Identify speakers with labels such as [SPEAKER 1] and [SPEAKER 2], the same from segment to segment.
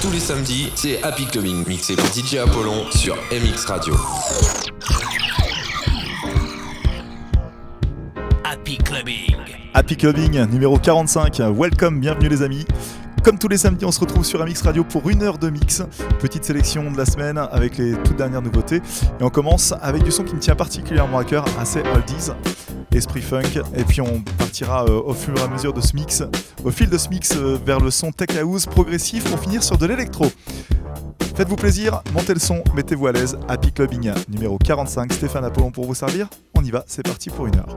[SPEAKER 1] Tous les samedis, c'est Happy Clubbing, mixé par DJ Apollon sur MX Radio.
[SPEAKER 2] Happy Clubbing.
[SPEAKER 3] Happy Clubbing numéro 45. Welcome, bienvenue les amis. Comme tous les samedis, on se retrouve sur MX Radio pour une heure de mix. Petite sélection de la semaine avec les toutes dernières nouveautés. Et on commence avec du son qui me tient particulièrement à cœur, assez oldies, esprit funk. Et puis on partira euh, au fur et à mesure de ce mix, au fil de ce mix euh, vers le son tech house progressif pour finir sur de l'électro. Faites-vous plaisir, montez le son, mettez-vous à l'aise. Happy Clubbing numéro 45. Stéphane Apollon pour vous servir. On y va, c'est parti pour une heure.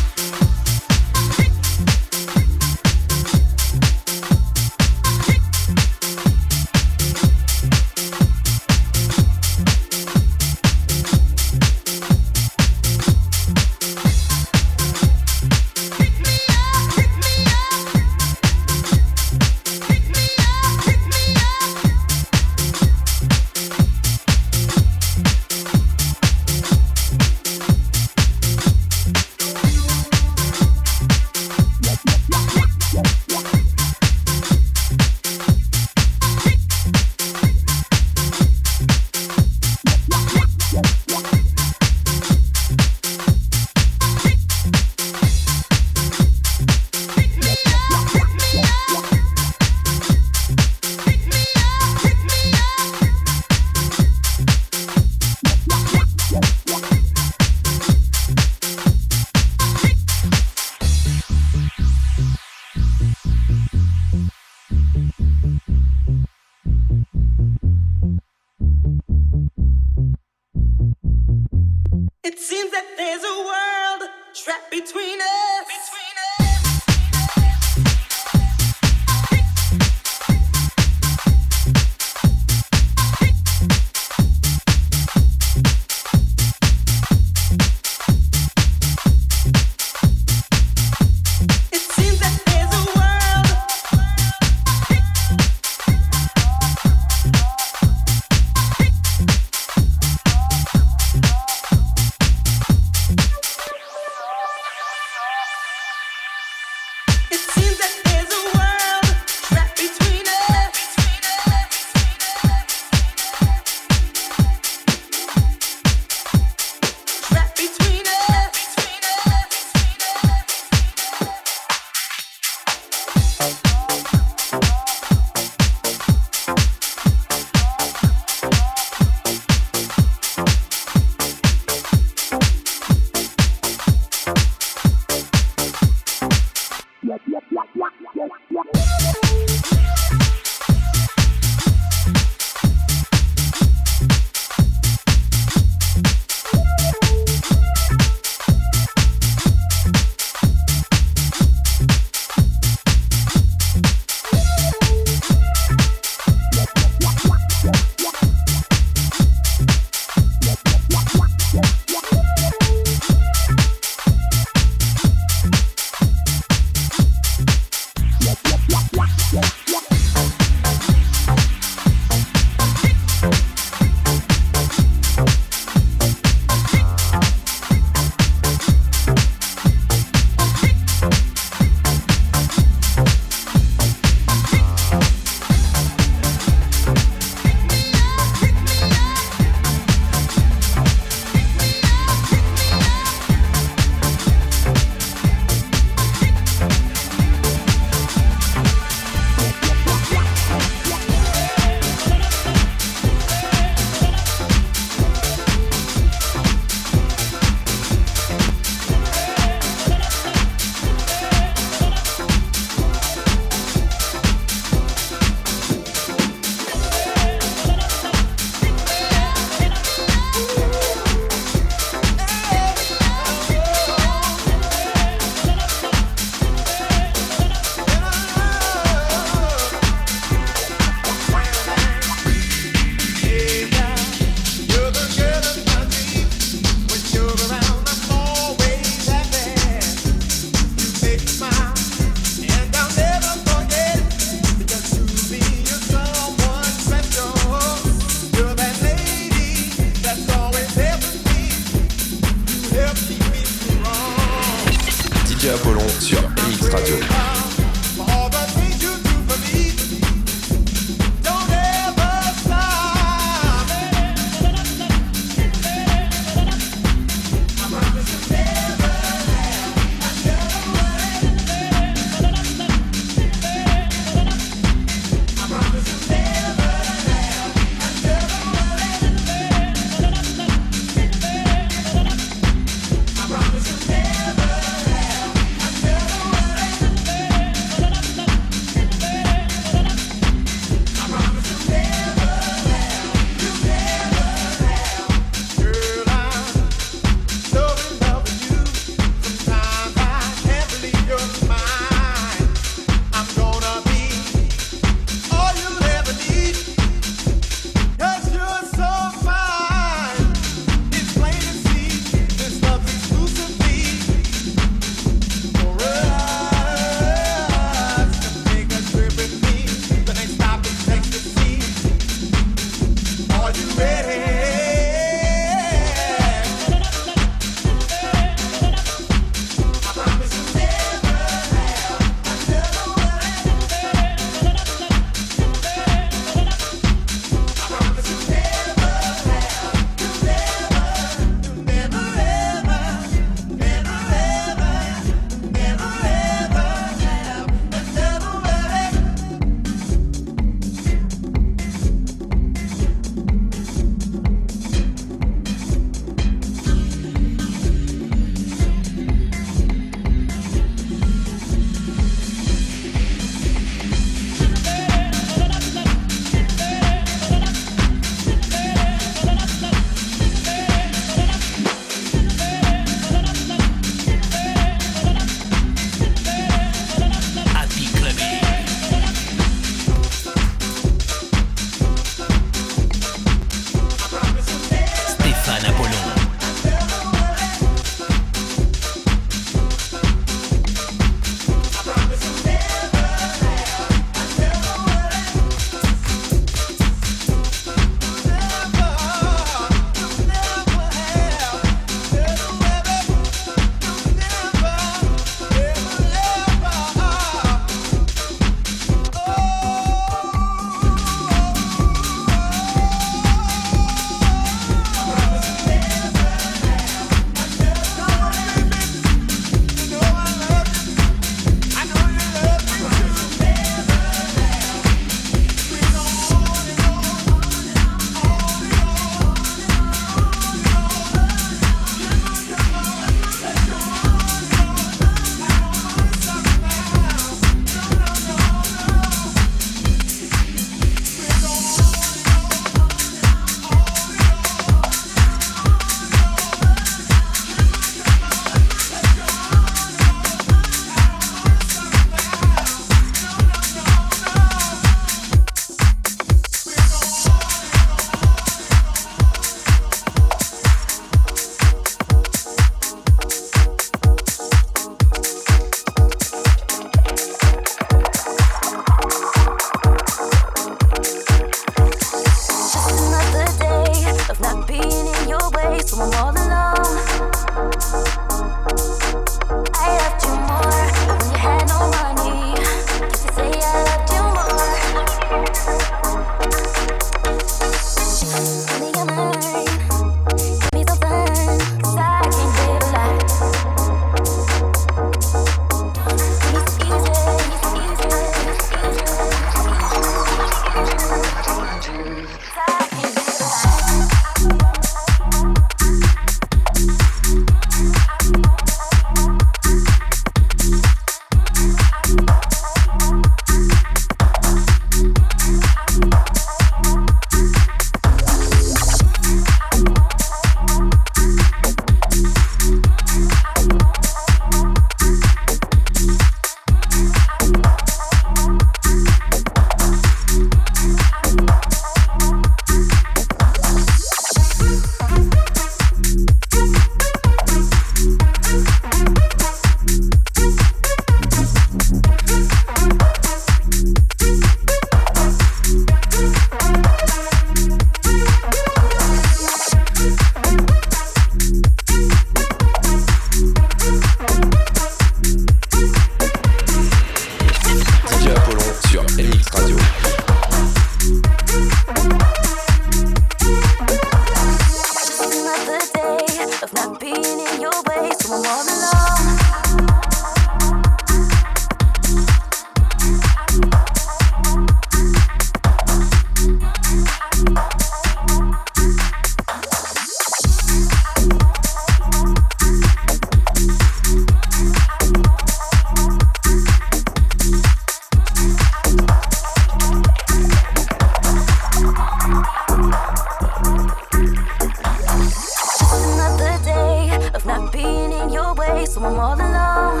[SPEAKER 2] So I'm all alone,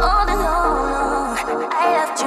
[SPEAKER 2] all alone. I loved you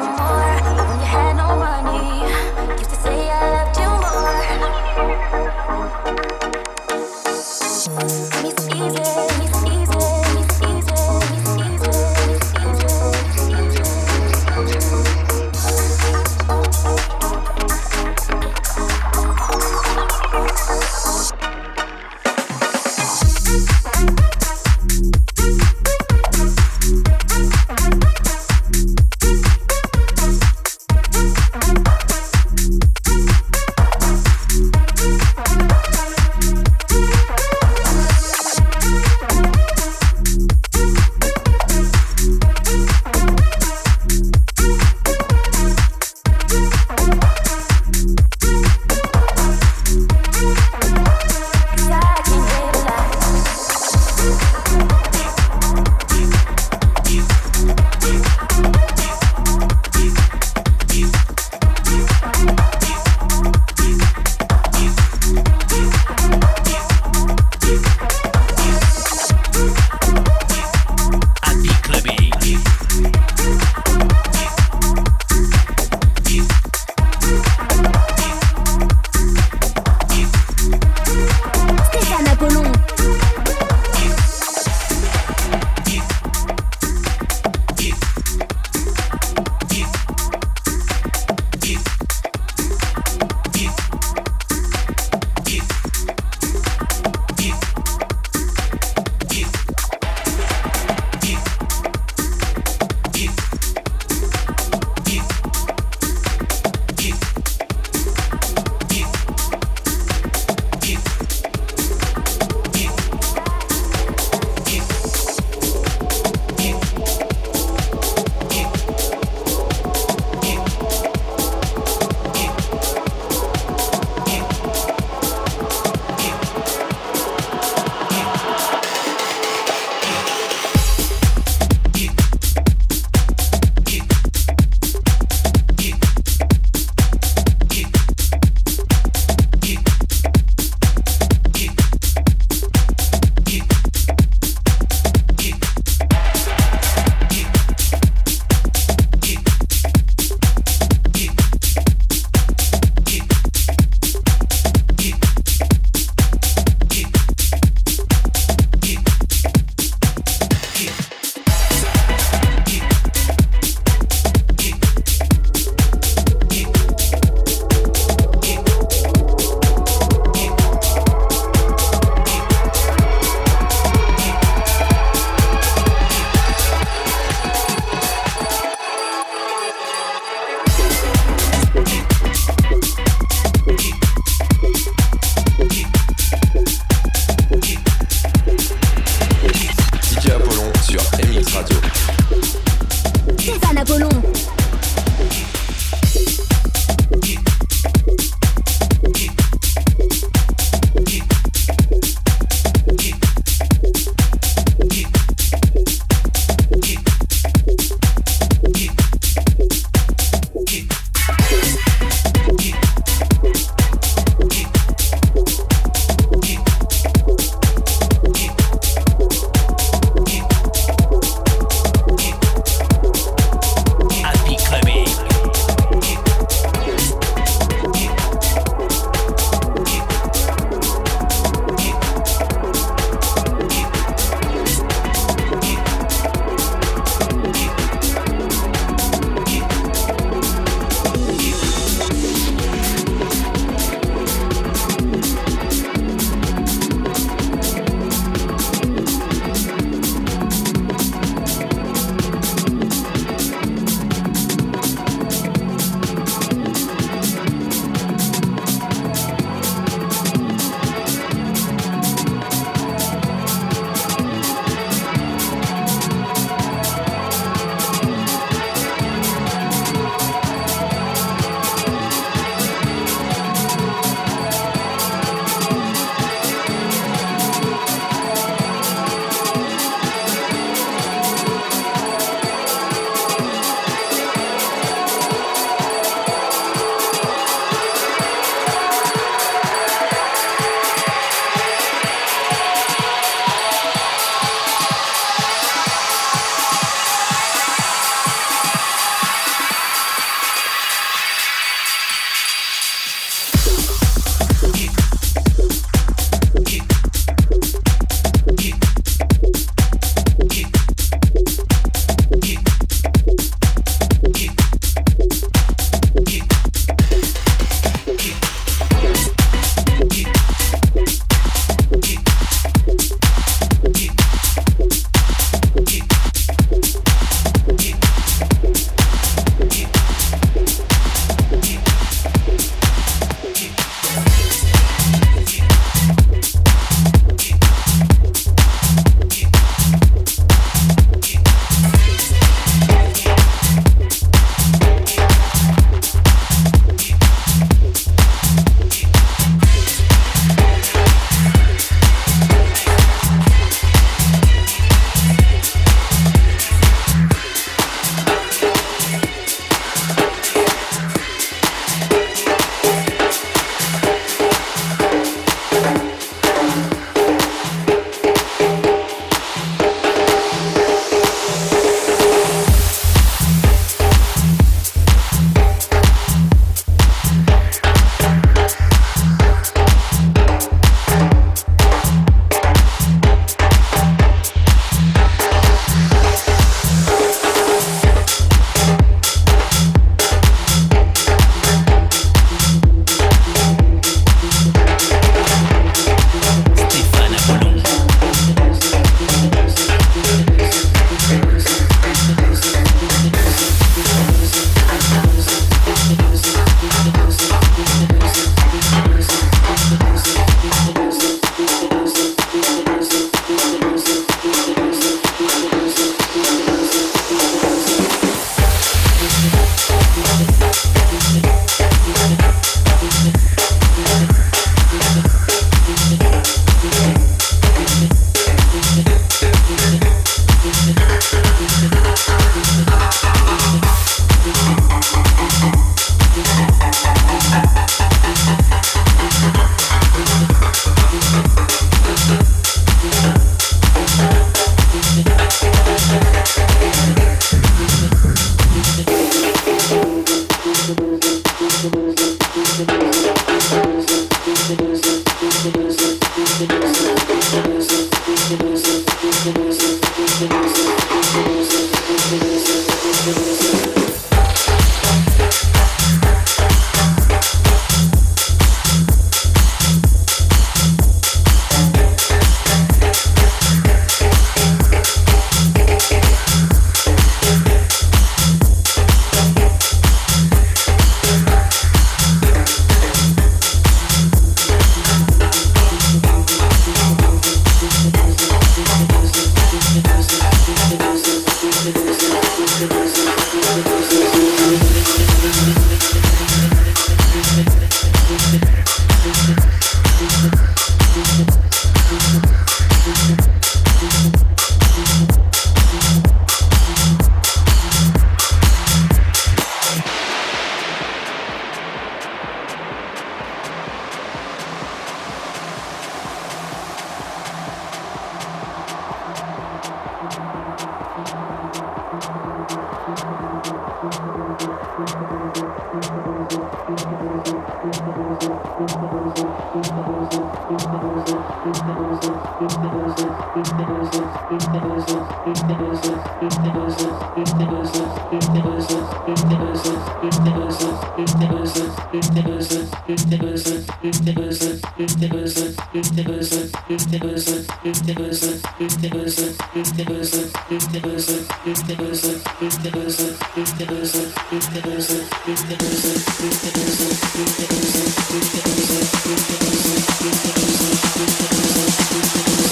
[SPEAKER 2] Thank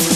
[SPEAKER 2] you.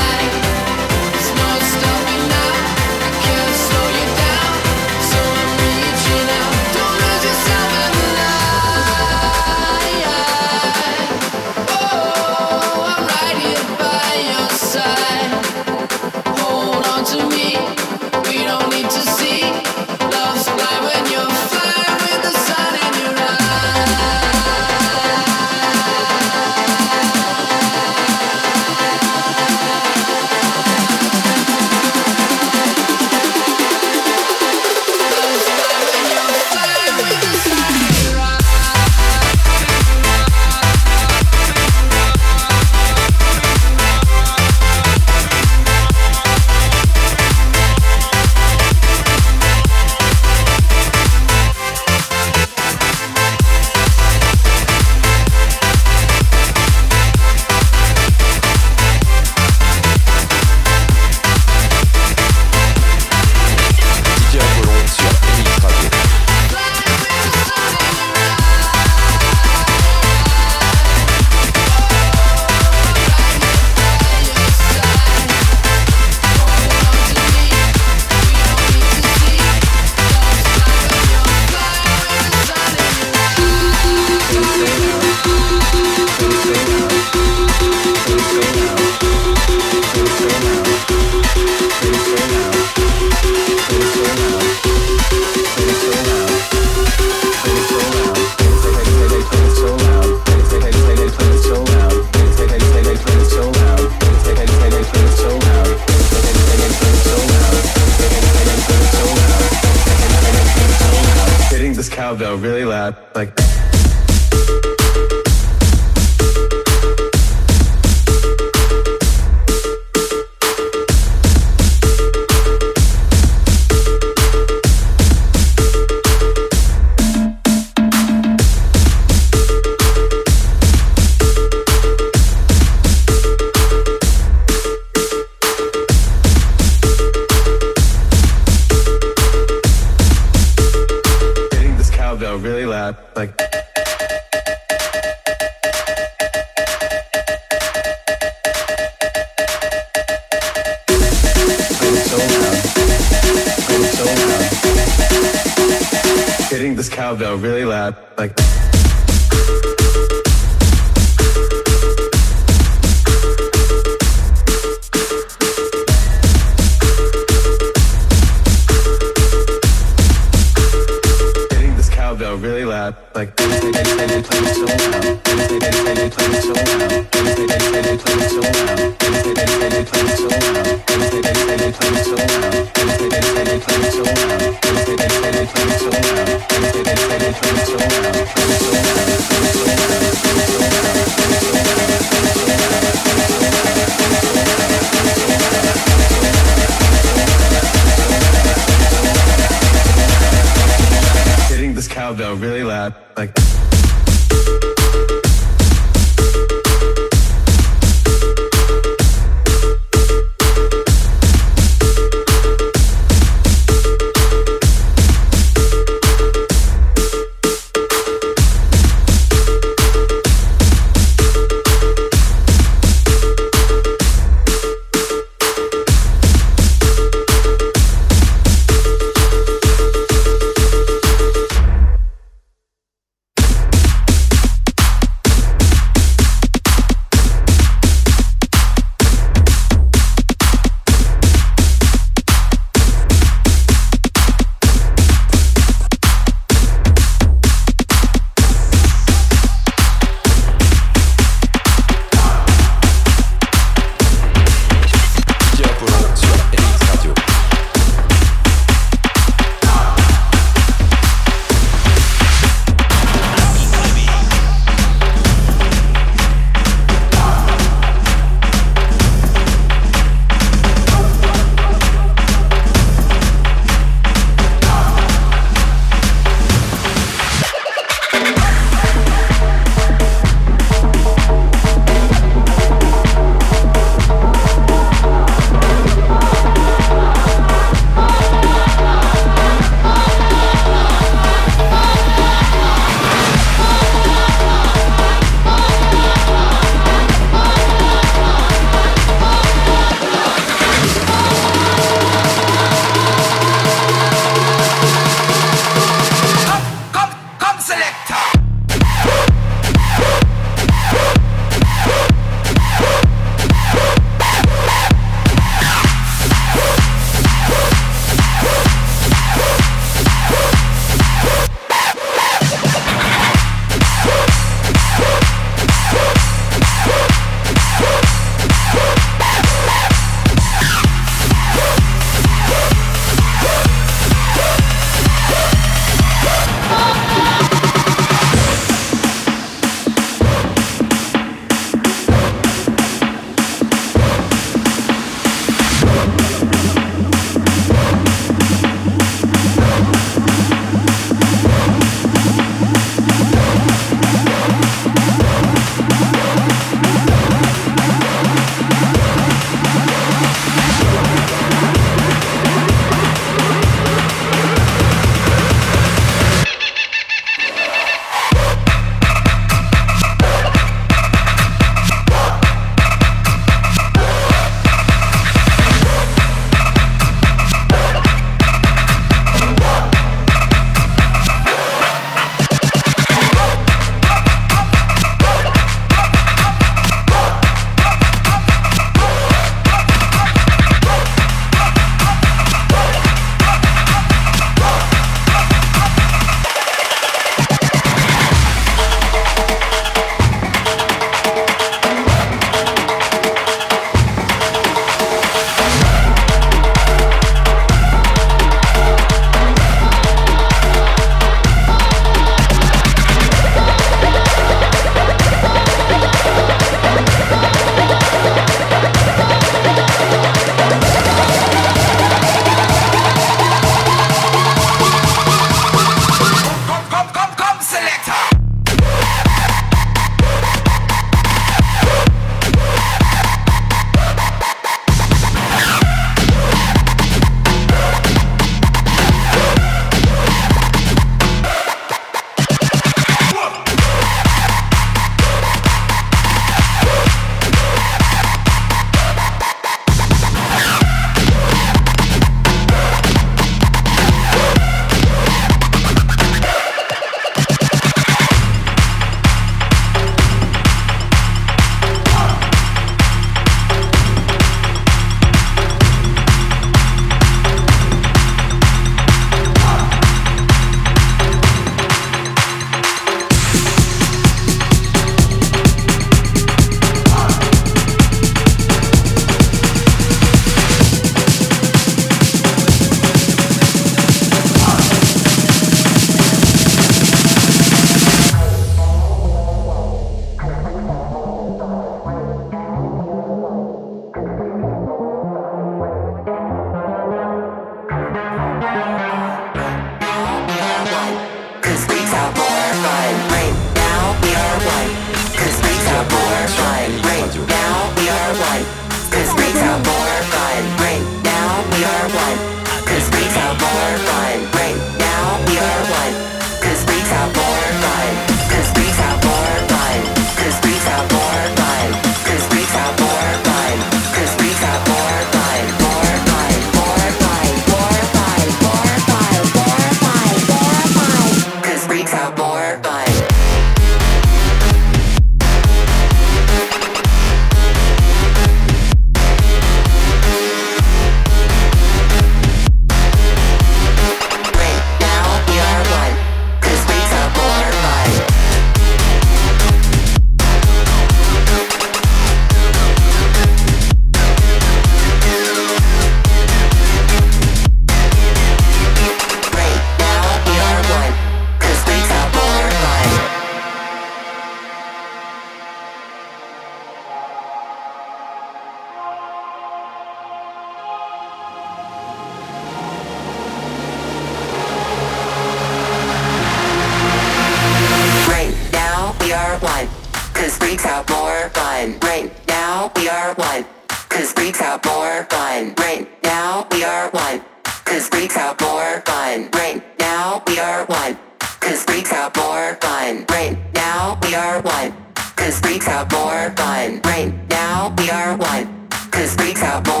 [SPEAKER 4] Cause we got more fun right now we are one. Cause we got more fun right now we are one. Cause we got more fun right now we are one. Cause we got more fun right now we are one. Cause we got more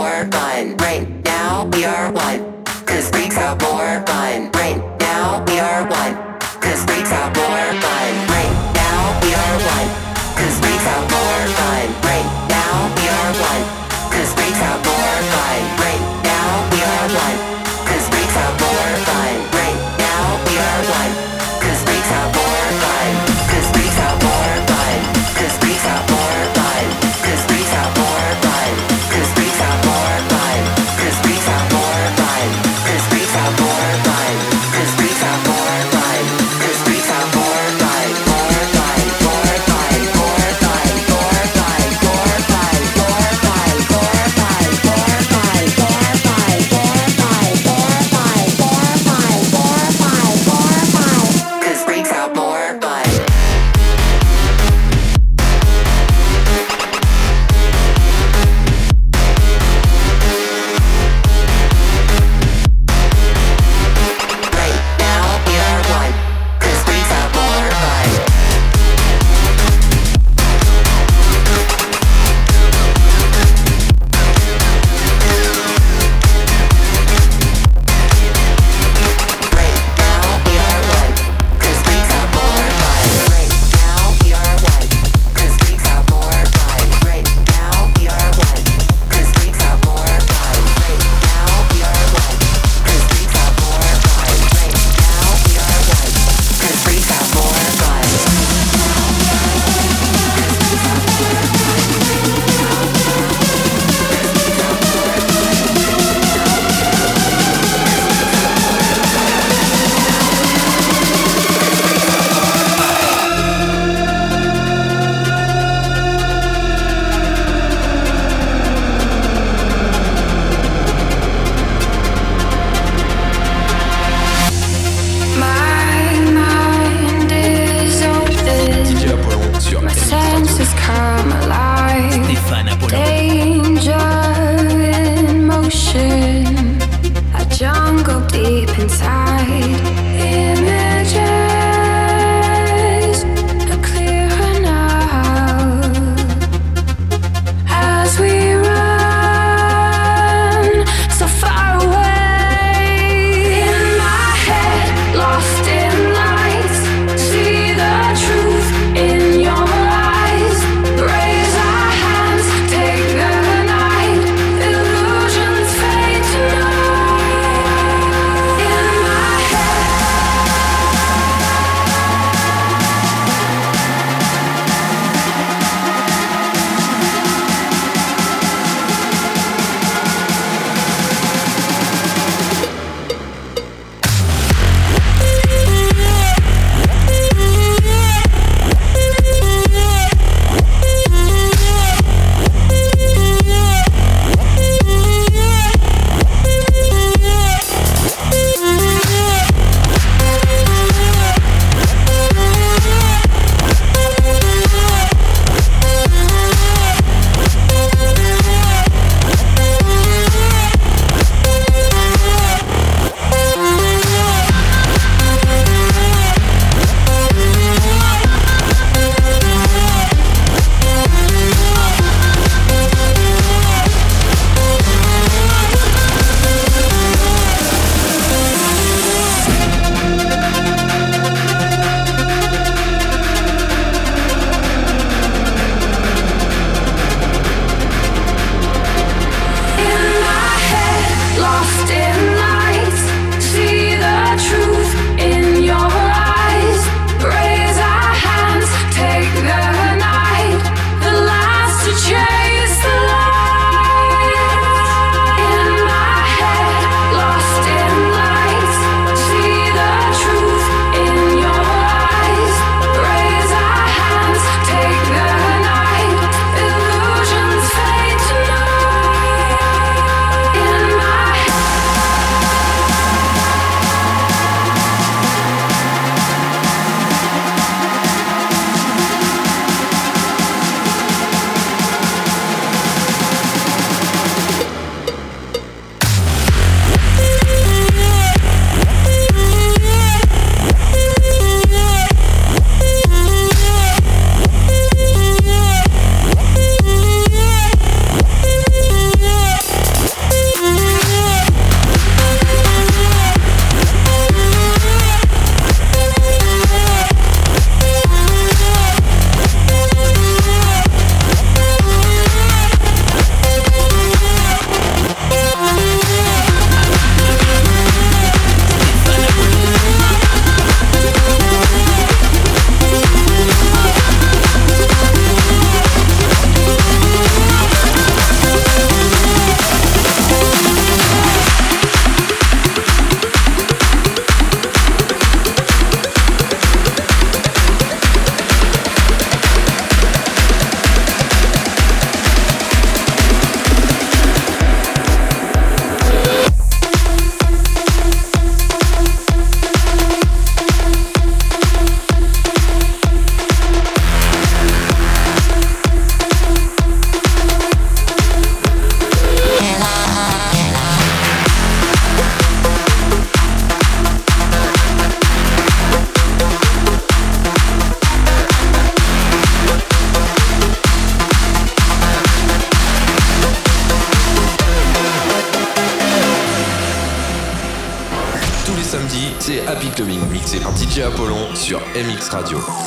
[SPEAKER 1] sur MX Radio.